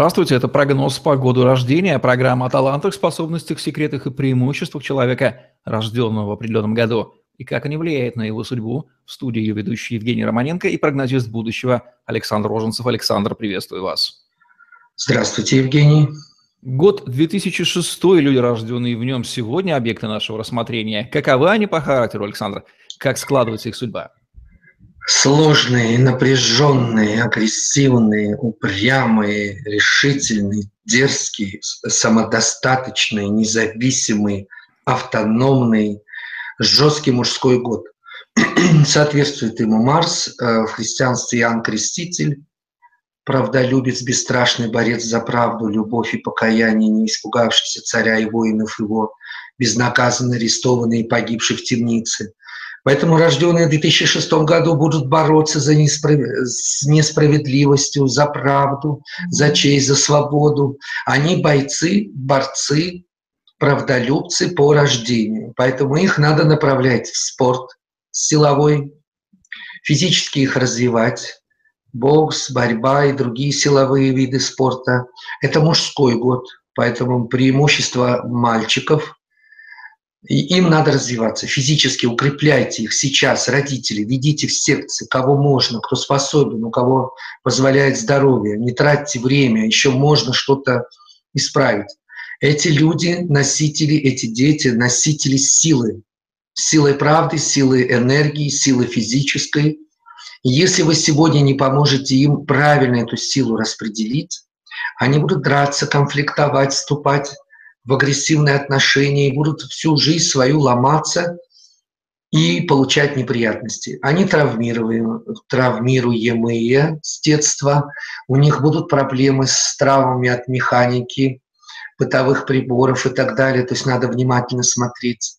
Здравствуйте, это прогноз по году рождения, программа о талантах, способностях, секретах и преимуществах человека, рожденного в определенном году, и как они влияют на его судьбу. В студии ее ведущий Евгений Романенко и прогнозист будущего Александр Роженцев. Александр, приветствую вас. Здравствуйте, Евгений. Год 2006, люди, рожденные в нем сегодня, объекты нашего рассмотрения. Каковы они по характеру, Александр? Как складывается их судьба? Сложные, напряженные, агрессивные, упрямые, решительные, дерзкие, самодостаточные, независимые, автономные, жесткий мужской год. Соответствует ему Марс, э, в христианстве Иоанн Креститель, правдолюбец, бесстрашный борец за правду, любовь и покаяние, не испугавшийся царя и воинов его, безнаказанно арестованный и погибший в темнице, Поэтому рожденные в 2006 году будут бороться за несправ... с несправедливостью, за правду, за честь, за свободу. Они бойцы, борцы, правдолюбцы по рождению. Поэтому их надо направлять в спорт силовой, физически их развивать, бокс, борьба и другие силовые виды спорта. Это мужской год, поэтому преимущество мальчиков – и им надо развиваться физически, укрепляйте их сейчас, родители, ведите в секции, кого можно, кто способен, у кого позволяет здоровье, не тратьте время, еще можно что-то исправить. Эти люди, носители, эти дети, носители силы, силой правды, силы энергии, силы физической. Если вы сегодня не поможете им правильно эту силу распределить, они будут драться, конфликтовать, вступать в агрессивные отношения и будут всю жизнь свою ломаться и получать неприятности. Они травмируемые, травмируемые с детства, у них будут проблемы с травмами от механики, бытовых приборов и так далее, то есть надо внимательно смотреть.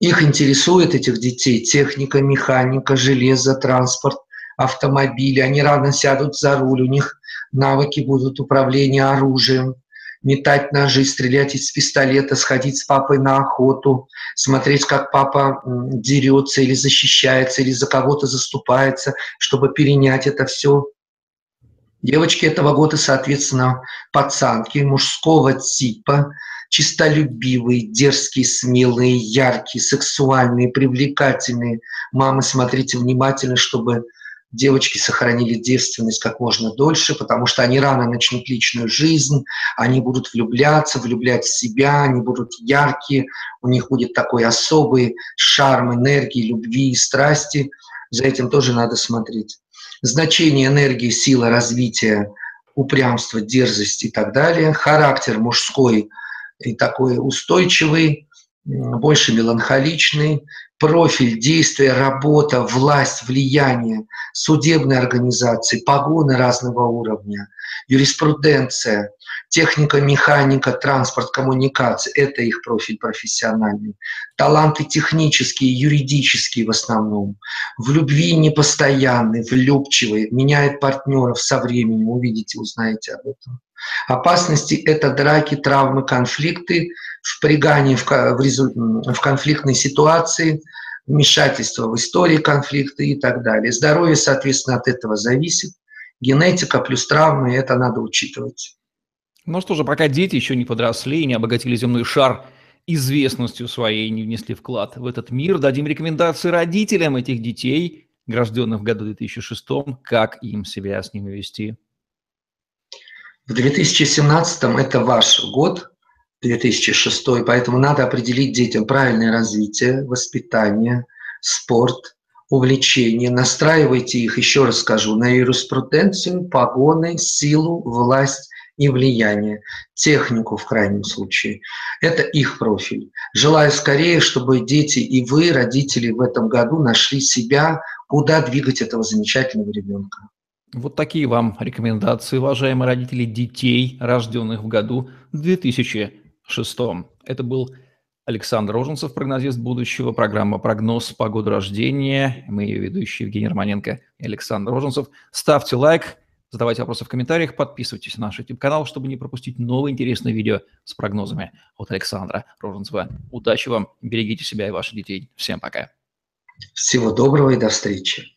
Их интересует, этих детей, техника, механика, железо, транспорт, автомобили. Они рано сядут за руль, у них навыки будут управления оружием – метать ножи, стрелять из пистолета, сходить с папой на охоту, смотреть, как папа дерется или защищается, или за кого-то заступается, чтобы перенять это все. Девочки этого года, соответственно, пацанки мужского типа, чистолюбивые, дерзкие, смелые, яркие, сексуальные, привлекательные. Мамы, смотрите внимательно, чтобы девочки сохранили девственность как можно дольше, потому что они рано начнут личную жизнь, они будут влюбляться, влюблять в себя, они будут яркие, у них будет такой особый шарм энергии, любви и страсти. За этим тоже надо смотреть. Значение энергии, сила развития, упрямство, дерзость и так далее. Характер мужской и такой устойчивый, больше меланхоличный, профиль, действия, работа, власть, влияние, судебные организации, погоны разного уровня, юриспруденция, техника, механика, транспорт, коммуникации – это их профиль профессиональный. Таланты технические, юридические в основном. В любви непостоянный, влюбчивый, меняет партнеров со временем, увидите, узнаете об этом. Опасности – это драки, травмы, конфликты, впрягание в, в, в конфликтной ситуации, вмешательство в истории конфликта и так далее. Здоровье, соответственно, от этого зависит. Генетика плюс травмы – это надо учитывать. Ну что же, пока дети еще не подросли и не обогатили земной шар известностью своей, не внесли вклад в этот мир, дадим рекомендации родителям этих детей, рожденных в году 2006, как им себя с ними вести. В 2017 это ваш год, 2006, поэтому надо определить детям правильное развитие, воспитание, спорт, увлечение. Настраивайте их, еще раз скажу, на юриспруденцию, погоны, силу, власть и влияние, технику в крайнем случае. Это их профиль. Желаю скорее, чтобы дети и вы, родители, в этом году нашли себя, куда двигать этого замечательного ребенка. Вот такие вам рекомендации, уважаемые родители детей, рожденных в году 2006. Это был Александр Роженцев, прогнозист будущего, программа «Прогноз по году рождения». Мы ее ведущие Евгений Романенко и Александр Роженцев. Ставьте лайк, задавайте вопросы в комментариях, подписывайтесь на наш YouTube-канал, чтобы не пропустить новые интересные видео с прогнозами от Александра Роженцева. Удачи вам, берегите себя и ваших детей. Всем пока. Всего доброго и до встречи.